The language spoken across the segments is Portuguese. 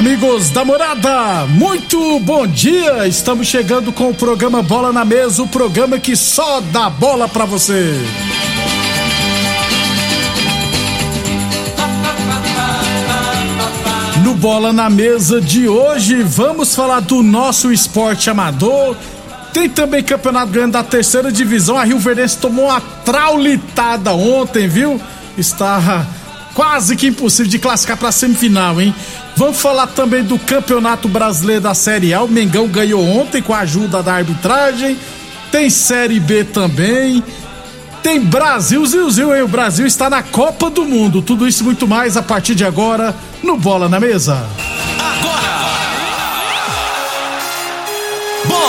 Amigos da morada, muito bom dia! Estamos chegando com o programa Bola na Mesa o programa que só dá bola pra você. No Bola na Mesa de hoje, vamos falar do nosso esporte amador. Tem também campeonato grande da terceira divisão. A Rio Verdense tomou uma traulitada ontem, viu? Está quase que impossível de classificar para semifinal, hein? Vamos falar também do Campeonato Brasileiro da Série A. O Mengão ganhou ontem com a ajuda da arbitragem. Tem Série B também. Tem Brasil, Zil, Zil, hein? O Brasil está na Copa do Mundo. Tudo isso e muito mais a partir de agora no Bola na Mesa. Agora!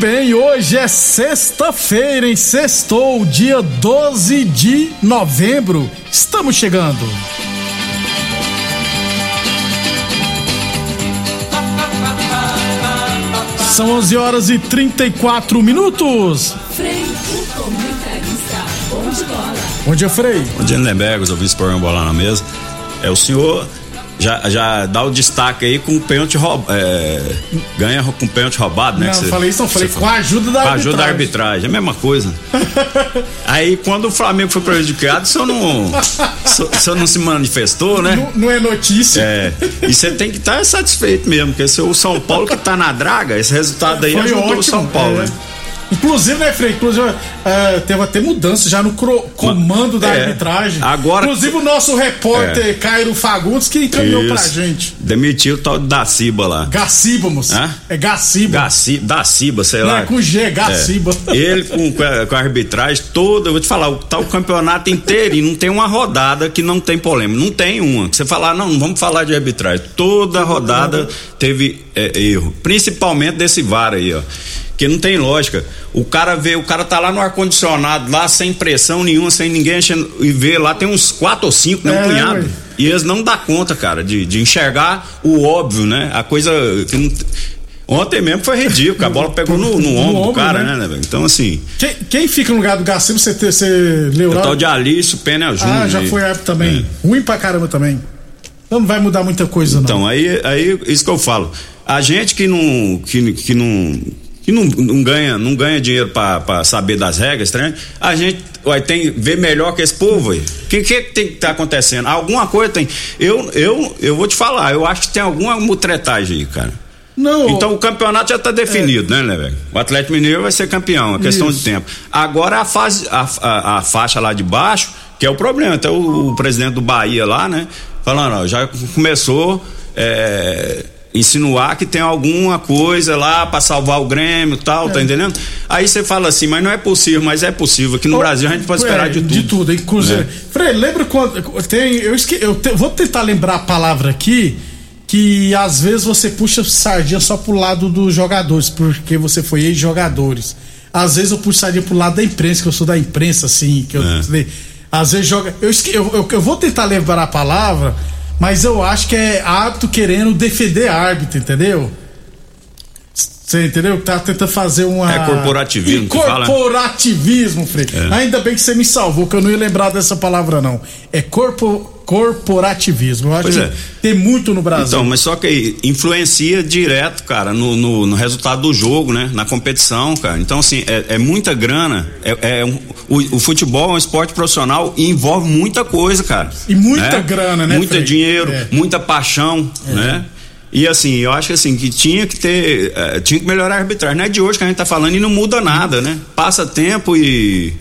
Bem, hoje é sexta-feira, em sextou, dia 12 de novembro. Estamos chegando. São 11 horas e 34 minutos. Frei, o comentarista, bom de bola. Bom dia, Frei. Bom dia, Lindenberg, os ouvintes do programa Bola na Mesa. É, o senhor já, já dá o destaque aí com o pênalti roubado. É, ganha com o pênalti roubado, né? Não, você- falei isso, não, falei com a ajuda da Com a ajuda da arbitragem. é a mesma coisa. aí quando o Flamengo foi prejudicado, o senhor não, o não se manifestou, né? Não, não é notícia. É, e você tem que estar satisfeito mesmo, porque se o São Paulo que tá na draga, esse resultado aí Foi ajudou ótimo. o São Paulo, é. né? Inclusive, né, Frei? Inclusive, é, teve até mudança já no comando da É. arbitragem. Agora- Inclusive, o nosso repórter É. Cairo Fagundes que encaminhou pra Isso. gente. Demitiu o tal da Ciba lá. Gaciba, moço. Hã? É Gaciba. Gaci, da Ciba, sei Não, lá. é com G, Gaciba. É. Ele com, com, a, arbitragem toda, eu vou te falar, o, tá o campeonato inteiro e não tem uma rodada que não tem polêmica. Não tem uma. Que você falar, não, não vamos falar de arbitragem. Toda rodada teve é, erro. Principalmente desse VAR aí, ó. Que não tem lógica. O cara vê, o cara tá lá no ar-condicionado, lá sem pressão nenhuma, sem ninguém enchendo, e vê lá, tem uns quatro ou cinco, né? Um É, punhado. ué. E eles não dá conta, cara, de, de enxergar o óbvio, né? A coisa que não. Ontem mesmo foi ridículo, a bola pegou no, no ombro do ombro, cara, né? né, velho? Então, assim, Quem, quem fica no lugar do Gaciba, você, você leu o lá? tal de Alício Pena Júnior. Ah, já foi árbitro também. É. Ruim pra caramba também. Então não vai mudar muita coisa, não. Então, aí, aí, isso que eu falo. A gente que não. que, que não. Que não, não ganha, não ganha dinheiro pra saber das regras, né? A gente vai tem ver melhor que esse povo aí. O que, que tem que tá acontecendo? Alguma coisa tem. Eu, eu, eu vou te falar, eu acho que tem alguma mutretagem aí, cara. Não. Então o campeonato já está definido, né, né, velho? O Atlético Mineiro vai ser campeão, é questão Isso. de tempo. Agora a, fase, a, a, a faixa lá de baixo, que é o problema. Até o, o presidente do Bahia lá, né? Falando, ó, já começou é, insinuar que tem alguma coisa lá para salvar o Grêmio e tal, É. tá entendendo? Aí você fala assim, mas não é possível, mas é possível. Aqui no Brasil a gente pode esperar É, de tudo. De tudo, inclusive. É. Frei, lembra quando. Tem, eu esque, eu te- vou tentar lembrar a palavra aqui. Que às vezes você puxa sardinha só pro lado dos jogadores, porque você foi ex-jogadores. Às vezes eu puxo sardinha pro lado da imprensa, que eu sou da imprensa, assim. Que eu, É. Às vezes joga. Eu, eu, eu, eu vou tentar lembrar a palavra, mas eu acho que é árbitro querendo defender árbitro, entendeu? Você entendeu? Tá tentando fazer uma. É corporativismo? Corporativismo, Frei. É. Ainda bem que você me salvou, que eu não ia lembrar dessa palavra, não. É corpo, corporativismo. Eu acho Pois que é. tem muito no Brasil. Então, mas só que influencia direto, cara, no, no, no resultado do jogo, né? Na competição, cara. Então, assim, é, é muita grana. É, é um- o, o futebol é um esporte profissional e envolve muita coisa, cara. E muita grana, né, Muito dinheiro, É. muita paixão, né? E assim, eu acho que assim, que tinha que ter, eh, tinha que melhorar a arbitragem. Não é de hoje que a gente tá falando e não muda nada, né? Passa tempo e,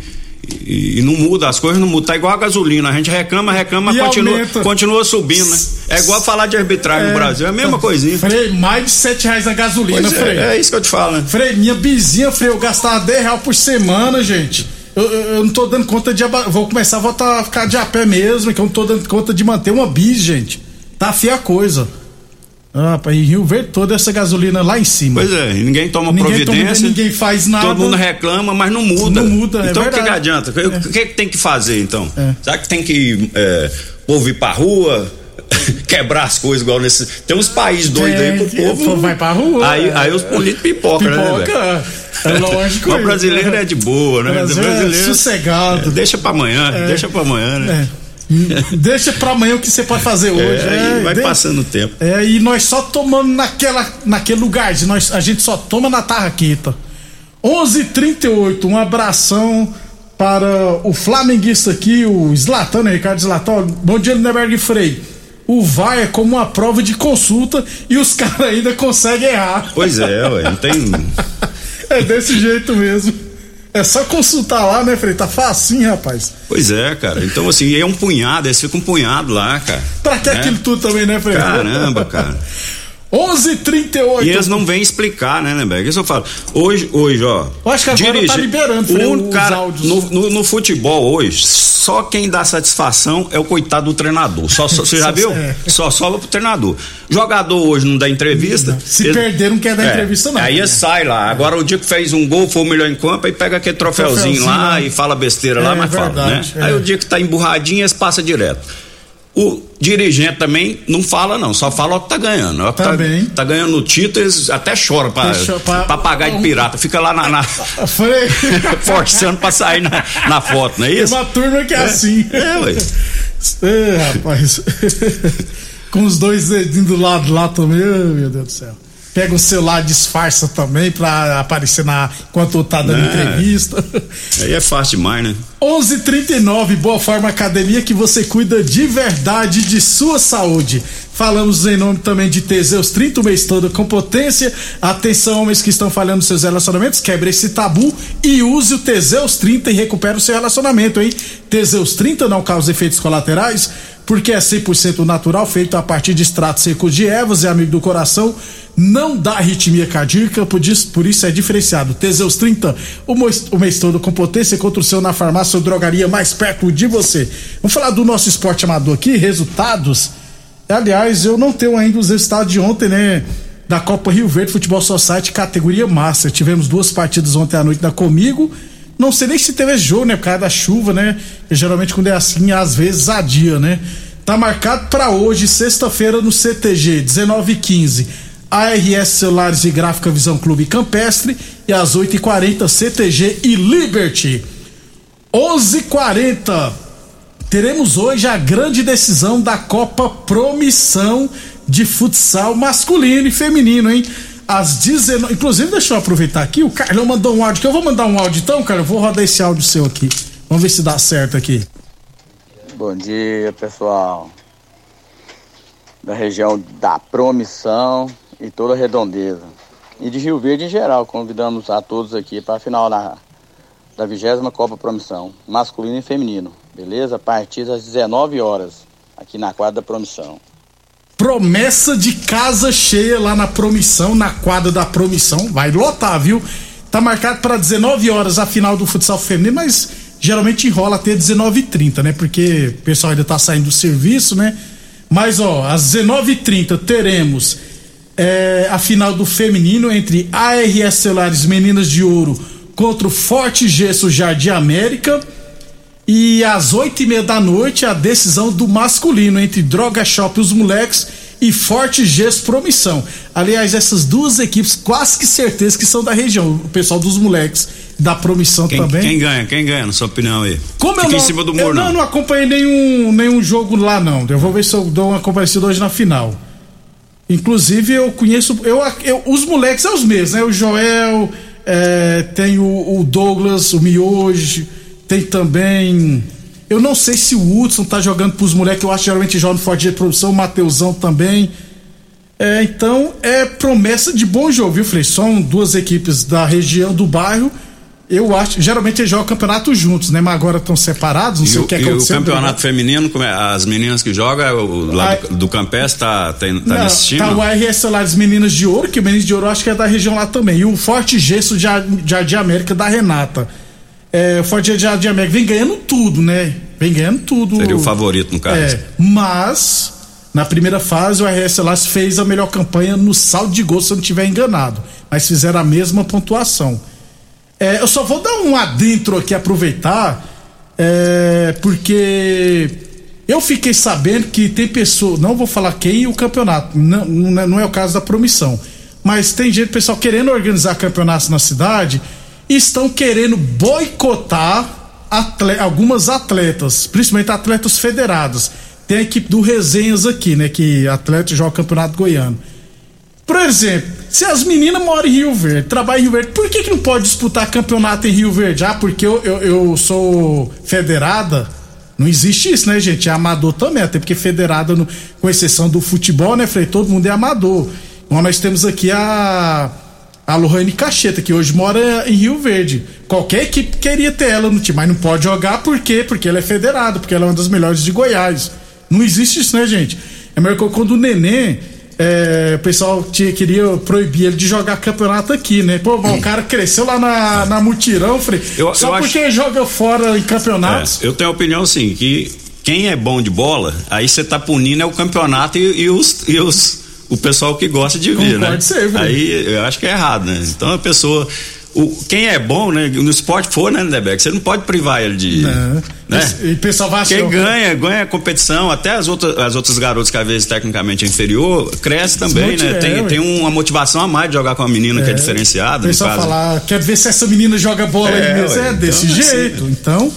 e, e não muda, as coisas não mudam. Tá igual a gasolina, a gente reclama, reclama, E continua, aumenta. continua subindo, né? É igual falar de arbitragem no Brasil, é a mesma coisinha. Frei, mais de 7 reais a gasolina, Pois Frei. é, é isso que eu te falo, né? Frei, minha vizinha, Frei, eu gastava 10 reais por semana, gente. Eu, eu- eu não tô dando conta de. Vou começar a voltar a ficar de a pé mesmo, que eu não tô dando conta de manter uma bis, gente. Tá feia a coisa. Ah, em Rio Verde toda essa gasolina lá em cima. Pois é, e ninguém toma Ninguém toma- providência. ninguém faz nada. Todo mundo reclama, mas não muda. Não muda, é Então o que, que adianta? O que, que que tem que fazer então? É. Será que tem que é, povo ir pra rua? Quebrar as coisas igual nesse. Tem uns países doidos aí pro povo. o povo vai pra rua, Aí, é. aí os políticos pipocam, né? Pipoca, é lógico. O brasileiro é de boa, né? O Brasil é brasileiro sossegado. é, deixa pra amanhã, deixa pra amanhã, né? É. Deixa pra amanhã o que você pode fazer hoje. É, aí vai de- passando o tempo. É, e nós só tomamos naquela, naquele lugar, nós, a gente só toma na tarraqueta. 11:38, um abração para o flamenguista aqui, o Zlatan, né, Ricardo Zlatan. Bom dia, Lindeberg Frei. O VAR é como uma prova de consulta e os caras ainda conseguem errar. Pois é, ué, não tem. É desse jeito mesmo. É só consultar lá, né, Frei? Tá facinho, rapaz. Pois é, cara. Então, assim, é um punhado, eles ficam um punhado lá, cara. Pra que Né? aquilo tudo também, né, Frei? Caramba, cara. 11:38. E eles não vêm explicar, né, Lemberg? Isso eu falo. Hoje, hoje, ó. Eu acho que agora tá liberando, os cara, áudios. no, no, no futebol hoje, só quem dá satisfação é o coitado do treinador. Só, só- você já Só- viu? é. Só sobra pro treinador. Jogador hoje não dá entrevista. Se ele- perder, não quer dar É, entrevista, não. Aí sai lá. Agora o dia que fez um gol, foi o melhor em campo, aí pega aquele troféuzinho, Troféuzinho lá lá. e fala besteira lá, É, mas fala, né? verdade, é. Aí o dia que tá emburradinho, eles passa direto. O dirigente também não fala, não, só fala o que tá ganhando. O que tá, Também. tá ganhando o título, eles até choram pra, chora pra- pra pagar de pirata. Fica lá na, na- forçando pra sair na, na foto, não é isso? uma turma que é, assim. É, ué. É, rapaz. Com os dois dedinhos do lado lá também, meu Deus do céu. Pega o celular, disfarça também pra aparecer na enquanto tá dando Não. entrevista. Aí é fácil demais, né? 11:39 Boa Forma Academia que você cuida de verdade de sua saúde. Falamos em nome também de Teseus 30 o mês todo com potência. Atenção, homens que estão falhando seus relacionamentos, quebre esse tabu e use o Teseus 30 e recupere o seu relacionamento, hein? Teseus 30 não causa efeitos colaterais, porque é 100% natural, feito a partir de extratos secos de ervas, é amigo do coração, não dá arritmia cardíaca, por isso, por isso é diferenciado. Teseus 30, o mês, todo com potência, contra o seu na farmácia ou drogaria mais perto de você. Vamos falar do nosso esporte amador aqui, resultados. Aliás, eu não tenho ainda os resultados de ontem, né? Da Copa Rio Verde Futebol Society, categoria Master. Tivemos duas partidas ontem à noite da Comigo. Não sei nem se teve jogo, né? Por causa da chuva, né? E geralmente quando é assim, às vezes adia, né? Tá marcado para hoje, sexta-feira, no CTG, 19h15. ARS Celulares e Gráfica Visão Clube Campestre. E às 8h40, CTG e Liberty. 11h40. Teremos hoje a grande decisão da Copa Promissão de futsal masculino e feminino, hein? Às 19. Inclusive, deixa eu aproveitar aqui. O Carlão mandou um áudio que eu vou mandar um áudio então, cara. Eu vou rodar esse áudio seu aqui. Vamos ver se dá certo aqui. Bom dia, pessoal. Da região da Promissão e toda a redondeza. E de Rio Verde em geral. Convidamos a todos aqui para a final na, da 20 Copa Promissão, masculino e feminino. Beleza? A partir das 19 horas, aqui na quadra da Promissão. Promessa de casa cheia lá na Promissão, na quadra da Promissão. Vai lotar, viu? Tá marcado para 19 horas a final do futsal feminino, mas geralmente enrola até 19h30, né? Porque o pessoal ainda tá saindo do serviço, né? Mas, ó, às 19h30 teremos é, a final do feminino entre ARS Celulares Meninas de Ouro contra o Forte Gesso Jardim América. E às oito e meia da noite, a decisão do masculino entre Droga Shop Os Moleques e Forte Gesso Promissão. Aliás, essas duas equipes, quase que certeza que são da região. O pessoal dos moleques da promissão quem, também. Quem ganha? Quem ganha, na sua opinião aí? Como Fica eu não, em cima do eu muro, não, não. não acompanhei nenhum, nenhum jogo lá, não. Eu vou ver se eu dou uma comparecida hoje na final. Inclusive, eu conheço. Eu, eu, os moleques são os mesmos, né? O Joel, é, tem o, o, Douglas, o Miojo, tem também. Eu não sei se o Hudson tá jogando pros moleques, eu acho que geralmente joga no Forte de Produção, o Mateusão também. É, então, é promessa de bom jogo, viu, Frei? São duas equipes da região, do bairro. Eu acho, geralmente eles jogam campeonato juntos, né? Mas agora estão separados, não sei e o que é E o campeonato feminino, as meninas que jogam, o, lá do, do Campestre tá, tá, tá não, nesse time? Tá o RS lá das Meninas de Ouro, que o Meninas de Ouro eu acho que é da região lá também. E o Forte Gesso de Jardim América da Renata. É, o Forte Gesso de América vem ganhando tudo, né? Vem ganhando tudo. Seria o favorito no caso. É, mas na primeira fase o RS Las fez a melhor campanha no saldo de gol, se eu não estiver enganado. Mas fizeram a mesma pontuação. É, eu só vou dar um adentro aqui, aproveitar, é, porque eu fiquei sabendo que tem pessoas, não vou falar quem o campeonato, não, não é o caso da promissão, mas tem gente, pessoal, querendo organizar campeonatos na cidade e estão querendo boicotar atle, algumas atletas, principalmente atletas federados. Tem a equipe do Resenhas aqui, né, que atleta joga campeonato goiano. Por exemplo, se as meninas moram em Rio Verde, trabalham em Rio Verde, por que, que não pode disputar campeonato em Rio Verde? Ah, porque eu, eu, eu sou federada? Não existe isso, né, gente? É amador também, até porque federada, no, com exceção do futebol, né, Frei? Todo mundo é amador. Então nós temos aqui a. A Lohane Cacheta, que hoje mora em Rio Verde. Qualquer equipe queria ter ela no time, mas não pode jogar por quê? Porque ela é federada, porque ela é uma das melhores de Goiás. Não existe isso, né, gente? É melhor que quando o neném é, o pessoal tinha, queria proibir ele de jogar campeonato aqui, né? Pô, o cara cresceu lá na, na mutirão, Frei. Eu- Só eu porque acho- joga fora em campeonatos. É, eu tenho a opinião assim, que quem é bom de bola, aí você tá punindo é o campeonato e, e os, e os o pessoal que gosta de Concordo né? sempre. Aí eu acho que é errado, né? Então a pessoa. O, quem é bom, né? No esporte for, né, Lindeberg? Você não pode privar ele de. Né? né? E o pessoal vai Quem ganha, ganha a competição, até as outras, as outras garotas que às vezes tecnicamente é inferior, cresce também, né? é, Tem, tem uma motivação a mais de jogar com uma menina que é O diferenciada. no pessoal falar, quer ver se essa menina joga bola É, aí mesmo? É desse então é assim, jeito. Então,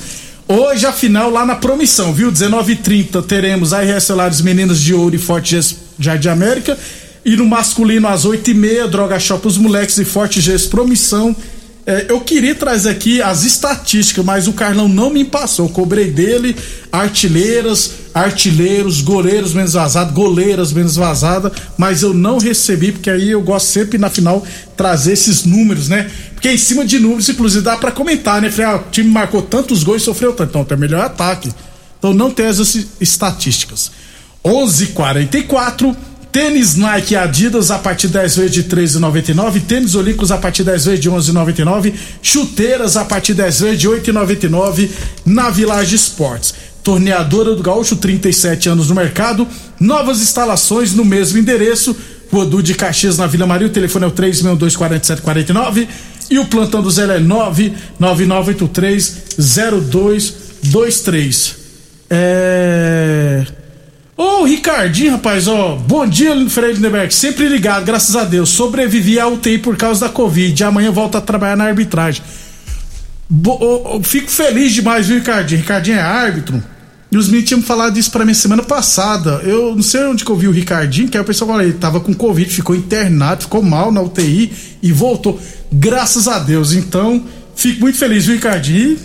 hoje a final lá na promissão, viu? 19h30 teremos a RS Solares Meninas de Ouro e Forte Jardim América. E no masculino às 8h30, Droga Shop os moleques e Forte Ges Promissão. É, eu queria trazer aqui as estatísticas, mas o Carlão não me passou. Eu cobrei dele artilheiras, artilheiros, goleiros menos vazado, goleiras menos vazada, mas eu não recebi, porque aí eu gosto sempre na final trazer esses números, né? Porque em cima de números, inclusive, dá pra comentar, né? Falei, ah, o time marcou tantos gols e sofreu tanto. Então tem melhor ataque. Então não tem essas estatísticas. 11:44 Tênis Nike Adidas a partir 10 vezes de 13,99. Tênis Olímpicos a partir 10 vezes de 11,99. Chuteiras a partir 10 vezes de 8,99 na Village Esportes. Torneadora do Gaúcho, 37 anos no mercado. Novas instalações no mesmo endereço. Rua de Caxias na Vila Maria. O telefone é o 3624749. E o plantão do Zé é 999830223. É. Ô, Ricardinho, rapaz, ó, bom dia, Freire Lindeberg, sempre ligado, graças a Deus. Sobrevivi à UTI por causa da Covid. Amanhã volto a trabalhar na arbitragem. Bo- ô, fico feliz demais, viu, Ricardinho? Ricardinho é árbitro. E os meninos tinham falado isso pra mim semana passada. Eu não sei onde que eu vi o Ricardinho, que aí o pessoal falou, ele tava com Covid, ficou internado, ficou mal na UTI e voltou. Graças a Deus. Então, fico muito feliz, viu, Ricardinho?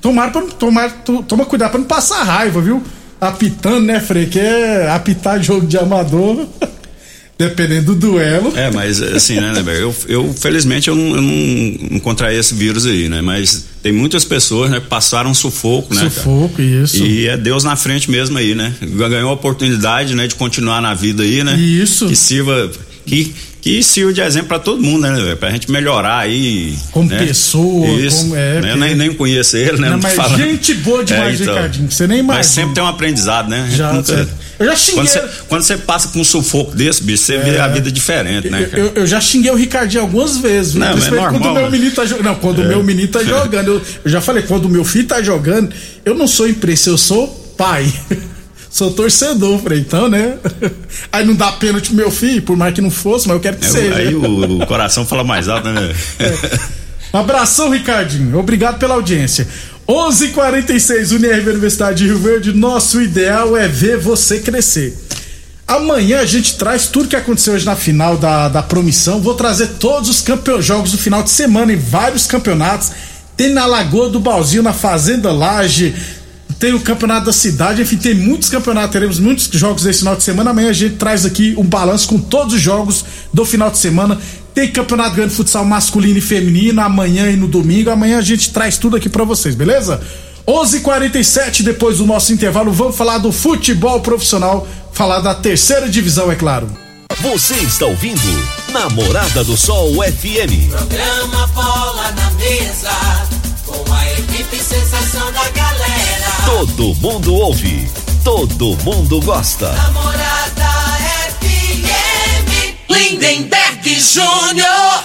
Tomara pra, tomara, to- toma cuidado pra não passar raiva, viu? Apitando, né, Frei? Que é apitar jogo de amador, dependendo do duelo. É, mas assim, né, Neber? Eu, eu felizmente eu não, eu não, contraí esse vírus aí, né? Mas tem muitas pessoas, né, que passaram sufoco, né? cara? Sufoco, isso. E é Deus na frente mesmo aí, né? Ganhou a oportunidade, né, de continuar na vida aí, né? Isso. Que sirva, que, que sirva de exemplo pra todo mundo, né, velho? Pra gente melhorar aí. Como né? pessoa, Isso. como- é, né? Eu nem, nem conheço ele, né? Não, tô mas falando. gente boa demais, Ricardinho, você nem Mas imagina. sempre tem um aprendizado, né? Já, Nunca- eu já xinguei- Quando você, passa por um sufoco desse, bicho, você vê a vida diferente, né, Eu, eu- eu já xinguei o Ricardinho algumas vezes, viu? Não, mas é Principalmente quando o normal, meu né? menino tá jogando. Não, quando o meu menino tá jogando. Eu, eu já falei, quando o meu filho tá jogando, eu não sou imprensa, eu sou pai. Sou torcedor, falei, então, né? Aí não dá pênalti pro meu filho, por mais que não fosse, mas eu quero que É, seja. aí o, o coração fala mais alto, né? Abração, Ricardinho. Obrigado pela audiência. 11:46 Unirv Universidade de Rio Verde. Nosso ideal é ver você crescer. Amanhã a gente traz tudo que aconteceu hoje na final da, da promissão. Vou trazer todos os campeões, jogos do final de semana em vários campeonatos. Tem na Lagoa do Balzinho, na Fazenda Laje, tem o campeonato da cidade, enfim, tem muitos campeonatos, teremos muitos jogos desse final de semana. Amanhã a gente traz aqui um balanço com todos os jogos do final de semana. Tem campeonato grande de futsal masculino e feminino amanhã e no domingo. Amanhã a gente traz tudo aqui para vocês, beleza? 11:47 depois do nosso intervalo, vamos falar do futebol profissional, falar da terceira divisão, é claro. Você está ouvindo Namorada do Sol FM. Programa Bola na Mesa, com a equipe sensação da galera. Todo mundo ouve, todo mundo gosta. Namorada FM, Lindenberg Júnior.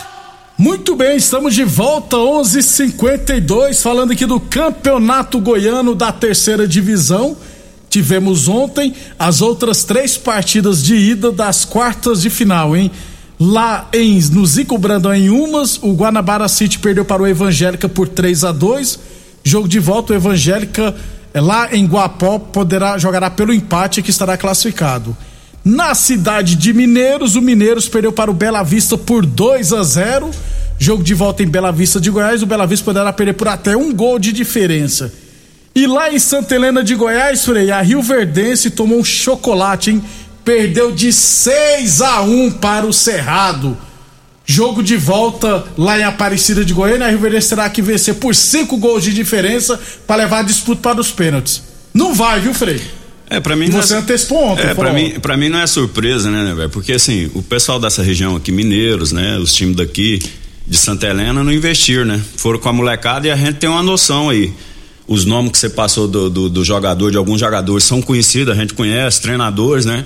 Muito bem, estamos de volta 11:52 falando aqui do Campeonato Goiano da Terceira Divisão. Tivemos ontem as outras três partidas de ida das quartas de final, hein? Lá em no Zico Brandão em Umas, o Guanabara City perdeu para o Evangélica por 3 a 2. Jogo de volta o Evangélica lá em Guapó poderá jogará pelo empate que estará classificado. Na cidade de Mineiros, o Mineiros perdeu para o Bela Vista por 2 a 0. Jogo de volta em Bela Vista de Goiás, o Bela Vista poderá perder por até um gol de diferença. E lá em Santa Helena de Goiás, Frei, a Rio Verdense tomou um chocolate, hein? Perdeu de 6 a 1 para o Cerrado. Jogo de volta lá em Aparecida de Goiânia, a Rio Verdense terá que vencer por 5 gols de diferença para levar a disputa para os pênaltis. Não vai, viu, Frei? É, pra mim Você não é, antecipou ontem, é, pra falou. mim, pra mim não é surpresa, né, né, velho? Porque assim, o pessoal dessa região aqui, mineiros, né? Os times daqui de Santa Helena não investiram, né? Foram com a molecada e a gente tem uma noção aí. Os nomes que você passou do, do, do jogador, de alguns jogadores, são conhecidos, a gente conhece, treinadores, né?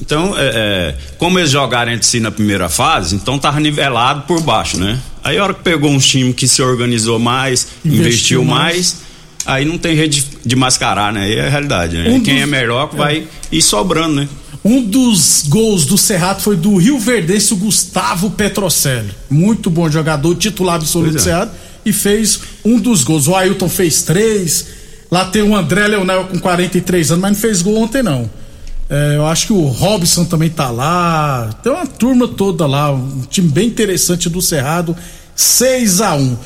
Então, é, é, como eles jogaram entre si na primeira fase, então tava nivelado por baixo, né? Aí a hora que pegou um time que se organizou mais, Investiu investiu, mais. mais, aí não tem jeito de, mascarar, né? Aí é a realidade, né? Um Quem dos- é melhor que vai ir sobrando, né? Um dos gols do Cerrado foi do Rio Verdense, o Gustavo Petrocelli. Muito bom jogador, titular absoluto do é. Cerrado. E fez um dos gols. O Ailton fez três. Lá tem o André Leonel com 43 anos, mas não fez gol ontem, não. É, eu acho que o Robson também tá lá. Tem uma turma toda lá. Um time bem interessante do Cerrado. 6 a 1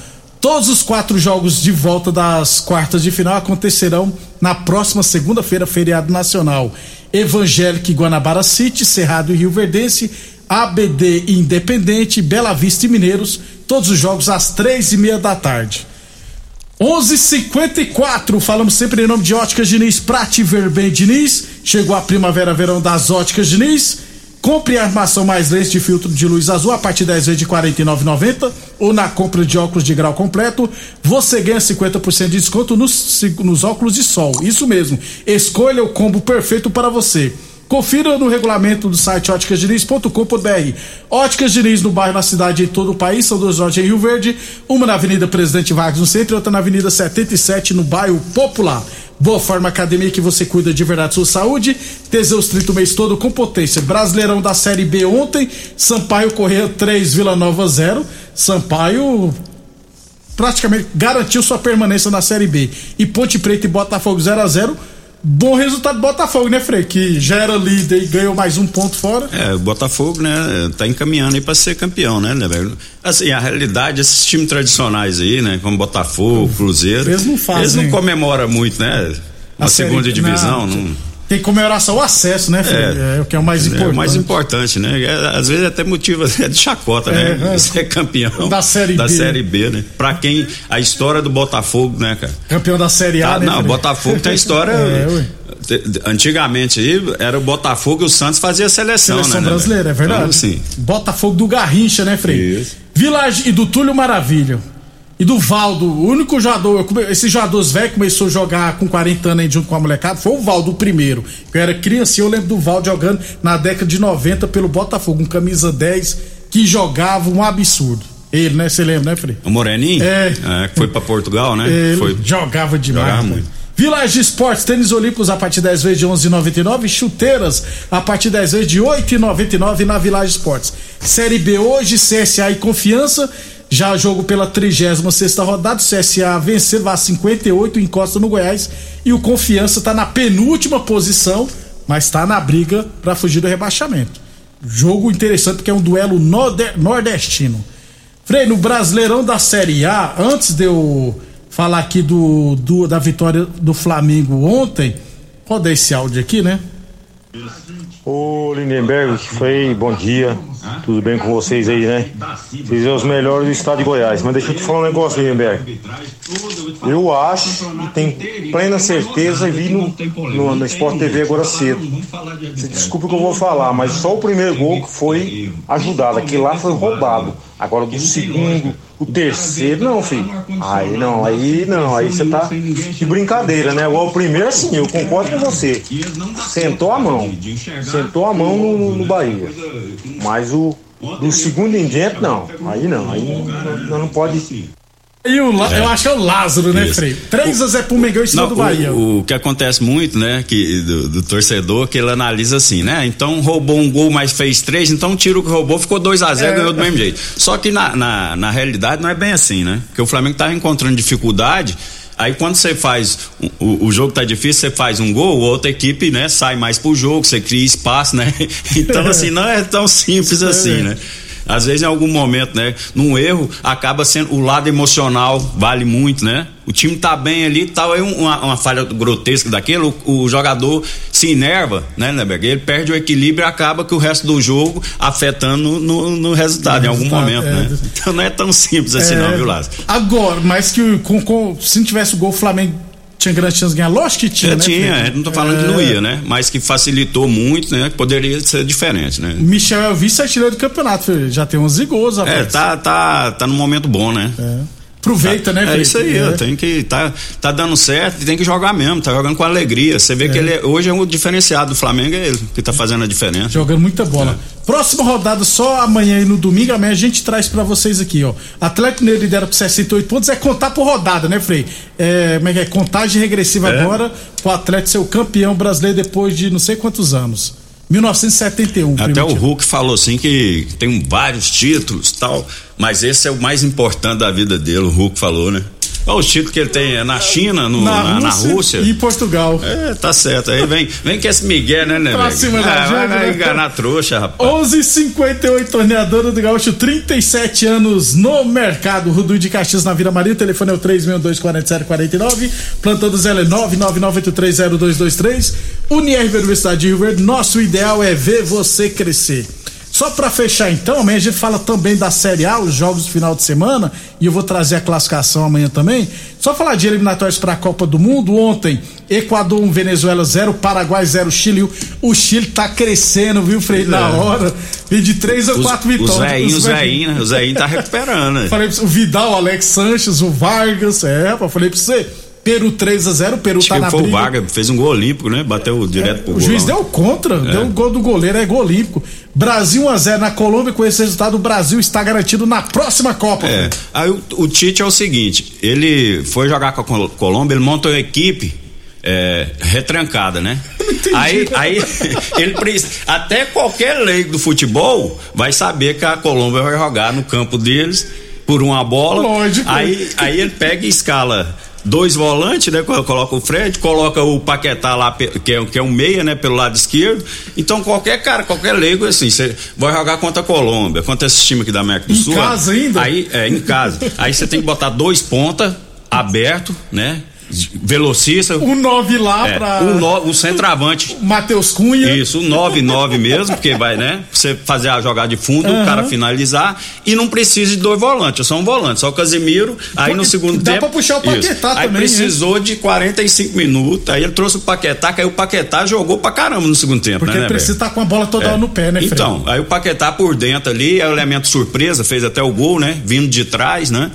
Todos os quatro jogos de volta das quartas de final acontecerão na próxima segunda-feira, feriado nacional. Evangélica e Guanabara City, Cerrado e Rio Verdense, ABD e Independente, Bela Vista e Mineiros, todos os jogos às três e meia da tarde. 11:54 falamos sempre em nome de Óticas Diniz, Prate Ver Bem Diniz. Chegou a primavera, verão das Óticas Diniz. Compre a armação mais lente de filtro de luz azul a partir 10 vezes de R$ 49,90 ou na compra de óculos de grau completo, você ganha 50% de desconto nos, nos óculos de sol. Isso mesmo. Escolha o combo perfeito para você. Confira no regulamento do site óticasdiniz.com.br. Óticas Diniz no bairro, na cidade e em todo o país. São duas lojas em Rio Verde. Uma na Avenida Presidente Vargas no centro e outra na Avenida 77 no bairro Popular. Boa Forma Academia que você cuida de verdade sua saúde. Teseus 30 o mês todo com potência. Brasileirão da Série B ontem. Sampaio Correia 3, Vila Nova 0. Sampaio praticamente garantiu sua permanência na Série B. E Ponte Preta e Botafogo 0 a 0 Bom resultado do Botafogo, né, Frei? Que já era líder e ganhou mais um ponto fora. É, o Botafogo, né, tá encaminhando aí pra ser campeão, né, né, velho? Assim, a realidade, esses times tradicionais aí, né, como Botafogo, Cruzeiro, Eles não fazem. eles não comemoram muito, né, A série- segunda divisão, não, não, Tem comemoração o acesso, né, Frei? É, o que é o mais é importante. o mais importante, né, É, às vezes até motivo é de chacota, É, né, é. ser campeão Da Série da B. Série B, né, pra quem, a história do Botafogo, né, cara, Campeão da Série A, Tá, né? não, o Frei? Botafogo tem história. É, ué. te- Antigamente aí era o Botafogo e o Santos fazia a seleção, Seleção né? né, brasileira, é velho? verdade. Então, assim, Botafogo do Garrincha, né, Frei? Isso. Village e do Túlio Maravilha. E do Valdo, o único jogador, come- esse jogadores velho começou a jogar com 40 anos aí junto com a molecada, foi o Valdo o primeiro. Eu era criança e eu lembro do Valdo jogando na década de 90 pelo Botafogo, um camisa 10 que jogava um absurdo. Ele, né? Você lembra, né, Frei? o Moreninho, É. que foi pra Portugal, né? Ele Foi. jogava demais. Jogava né? muito. Village Esportes, tênis olímpicos a partir 10 vezes de 11,99, chuteiras a partir 10 vezes de 8,99 na Village Esportes. Série B hoje, CSA e Confiança, Já jogo pela 36 sexta rodada, o CSA vencer, vai a 58, encosta no Goiás e o Confiança tá na penúltima posição, mas tá na briga para fugir do rebaixamento. Jogo interessante porque é um duelo nordestino. Frei, no Brasileirão da Série A, antes de eu falar aqui do, do da vitória do Flamengo ontem, roda esse áudio aqui, né? Ô Lindenberg, foi bom dia. Tudo bem com vocês aí, né? Vocês são os melhores do estado de Goiás. Mas deixa eu te falar um negócio, Lindenberg. Eu acho e tenho plena certeza e vi no, no, no Sport TV agora cedo. Você desculpa que eu vou falar, mas só o primeiro gol que foi ajudado. Aquele lá foi roubado. Agora do segundo, o terceiro, não, filho. Aí não, aí não, aí você tá de brincadeira, né? Agora o primeiro, sim, eu concordo com você. Sentou a mão. Sentou a mão no, no Bahia. Mas o do segundo em diante, não. Aí não, aí não, não pode e o, é. eu acho que é o Lázaro, né, Frei? 3 a 0 pro Mengão em cima não, do Bahia. O, o, que acontece muito, né, que do, do, torcedor, que ele analisa assim, né? Então roubou um gol, mas fez três, então tira o que roubou, ficou 2 a 0 é. ganhou do mesmo jeito. Só que na, na, na, realidade não é bem assim, né? Porque o Flamengo tava encontrando dificuldade. Aí quando você faz o, o jogo tá difícil, você faz um gol, outra equipe, né, sai mais pro jogo, você cria espaço, né? Então assim, não é tão simples assim, né? Às vezes, em algum momento, né? Num erro, acaba sendo o lado emocional vale muito, né? O time tá bem ali, tal, aí uma, uma falha grotesca daquele, o, o, jogador se enerva, né, Neberg? Ele perde o equilíbrio e acaba que o resto do jogo afetando no, no resultado, no em algum momento, é, né? Então não é tão simples assim, é, não, viu, Lázaro? Agora, mas que com, com, se não tivesse o gol, o Flamengo tinha grande chance de ganhar? Lógico que tinha, é, né? Tinha, não tô falando é... que não ia, né? Mas que facilitou muito, né? Que poderia ser diferente, né? Michel é o vice-artilheiro do campeonato, filho. já tem 11 gols, rapaz. É, tá, tá, tá num momento bom, né? É. Aproveita, tá, né, Felipe? É isso aí, é. tem que tá, tá dando certo e tem que jogar mesmo, tá jogando com alegria. Você vê é. que ele é, hoje é o diferenciado do Flamengo, é ele que tá fazendo a diferença. Jogando muita bola. É. Próxima rodada só amanhã e no domingo, amanhã a gente traz para vocês aqui, ó. Atlético Mineiro lidera por 68 pontos, é contar por rodada, né, Frei? É, como é que é? Contagem regressiva é. agora pro Atlético ser o campeão brasileiro depois de não sei quantos anos. 1971. Até primitivo. o Hulk falou assim que tem vários títulos tal, mas esse é o mais importante da vida dele, o Hulk falou, né? Olha o título que ele tem é na China, no, na, na, na, Rússia. E Portugal. É, tá certo. Aí vem, vem que esse Miguel, né, né? Pra cima da ah, vai, vai né? enganar trouxa, rapaz. 11:58 torneadora do Gaúcho, 37 anos no mercado. Rudu de Caxias na Vila Maria. O telefone é o 3624749. Plantão do Zé é 999830223. Unirv Universidade de Rio Verde. Nosso ideal é ver você crescer. Só para fechar então, amanhã a gente fala também da Série A, os jogos do final de semana, e eu vou trazer a classificação amanhã também. Só falar de eliminatórios para a Copa do Mundo. Ontem, Equador 1, Venezuela 0, Paraguai 0, Chile. O Chile tá crescendo, viu, Frei? Na é. hora. Vem de 3 a 4 vitórias. O Zéinho, o Zéinho, né? O Zéinho tá recuperando. Né? falei pra você, o Vidal, o Alex Sanches, o Vargas, é, falei pra você. Peru 3 a 0 Peru Acho tá na foi briga. o Vargas, fez um gol olímpico, né? Bateu é, direto pro o gol. O juiz deu contra, é. deu o gol do goleiro, é gol olímpico. Brasil 1 a 0 na Colômbia, com esse resultado o Brasil está garantido na próxima Copa. É. Aí o, o, Tite é o seguinte, ele foi jogar com a Colômbia, ele montou uma equipe é, retrancada, né? Aí, aí ele até qualquer lei do futebol vai saber que a Colômbia vai jogar no campo deles por uma bola. Lógico. Aí, aí ele pega e escala dois volantes, né? Coloca o Fred, coloca o Paquetá lá, que é, que é um meia, né? Pelo lado esquerdo. Então, qualquer cara, qualquer leigo, assim, você vai jogar contra a Colômbia, contra esse time aqui da América do em Sul. Em casa ainda? Aí, é, em casa. aí você tem que botar dois pontas aberto, né? Velocista. O 9 lá é, pra. O, no, o centroavante. Matheus Cunha. Isso, o 9 9 mesmo, porque vai, né? Você fazer a jogada de fundo, uhum. o cara finalizar. E não precisa de dois volantes, é só um volante, só o Casimiro. Aí no segundo dá tempo. Dá pra puxar o Paquetá isso. também. Aí precisou né? de 45 minutos. Aí ele trouxe o Paquetá, que aí o Paquetá jogou pra caramba no segundo tempo, porque né? Porque precisa estar tá com a bola toda é. no pé, né, Fred? Então, aí o Paquetá por dentro ali, é o elemento surpresa, fez até o gol, né? Vindo de trás, né?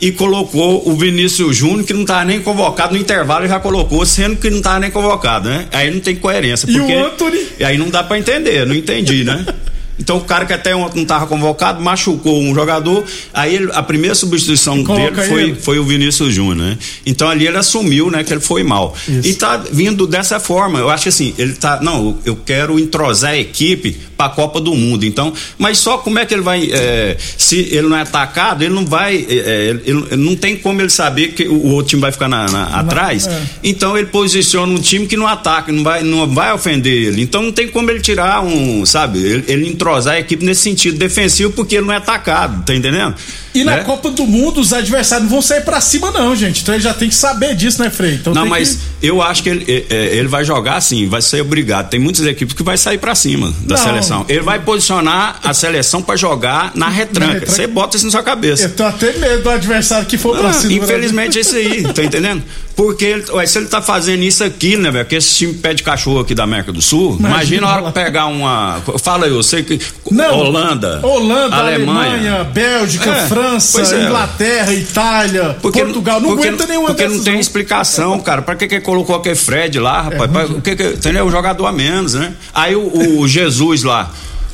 E colocou o Vinícius Júnior, que não estava nem convocado no intervalo, e já colocou, sendo que não estava nem convocado, né? Aí não tem coerência. Porque, e o Anthony? E aí não dá para entender, não entendi, né? Então o cara que até ontem não estava convocado machucou um jogador, aí ele, a primeira substituição dele foi, foi o Vinícius Júnior, né? Então ali ele assumiu, né, que ele foi mal. Isso. E tá vindo dessa forma. Eu acho que assim, ele tá, não, eu quero entrosar a equipe para a Copa do Mundo. Então, mas só como é que ele vai. É, se ele não é atacado, ele não vai. É, é ele, ele, não tem como ele saber que o, outro time vai ficar na, na, atrás. É. Então ele posiciona um time que não ataca, não vai, não vai ofender ele. Então não tem como ele tirar um, sabe, ele, ele entrosar a equipe nesse sentido defensivo porque ele não é atacado, tá entendendo? E na é? Copa do Mundo, os adversários não vão sair para cima, não, gente. Então ele já tem que saber disso, né, Frei? Então, não, mas que... eu acho que ele, é, é, ele vai jogar assim, vai ser obrigado. Tem muitas equipes que vai sair para cima da não. seleção. Ele vai posicionar a seleção para jogar na retranca. Você bota isso na sua cabeça. Eu tô até medo do adversário que for pra cima. Infelizmente é isso aí, tá entendendo? Porque ele, ué, se ele tá fazendo isso aqui, né, velho? Que esse time pé de cachorro aqui da América do Sul, imagina, imagina a hora que pegar uma. Fala aí, eu sei que. Não, Holanda. Holanda, Alemanha, Alemanha Bélgica, é, França, é. Inglaterra, Itália, porque, Portugal. Não porque, aguenta nenhuma Porque não tem explicação, cara. Pra que, que colocou aquele Fred lá, rapaz? É, pra, que, que, entendeu? Um jogador a menos, né? Aí o, o Jesus lá.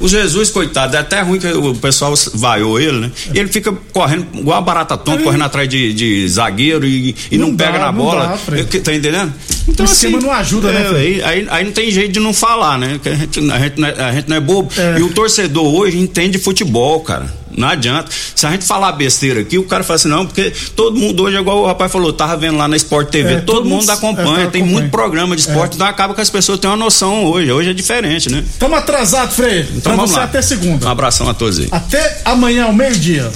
O Jesus, coitado, é até ruim que o pessoal vaiou ele, né? E ele fica correndo, igual a barata tonta, correndo atrás de, de zagueiro e, e não, não dá, pega na bola. Dá, tá entendendo? Então, assim, não ajuda, né, é, né? Aí, aí, aí, não tem jeito de não falar, né? A gente, a gente, não, é, a gente não é bobo. É. E o torcedor hoje entende futebol, cara. Não adianta. Se a gente falar besteira aqui, o cara fala assim, não, porque todo mundo hoje, igual o rapaz falou, tava vendo lá na Sport TV, é, todo, mundo acompanha, é, tem muito programa de esporte, é. então acaba que as pessoas têm uma noção hoje. Hoje é diferente, né? Estamos atrasados, Frei. Então pra você lá. até segunda. Um abração a todos aí. Até amanhã ao meio-dia.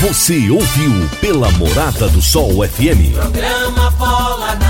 Você ouviu pela Morada do Sol FM. Programa Bola na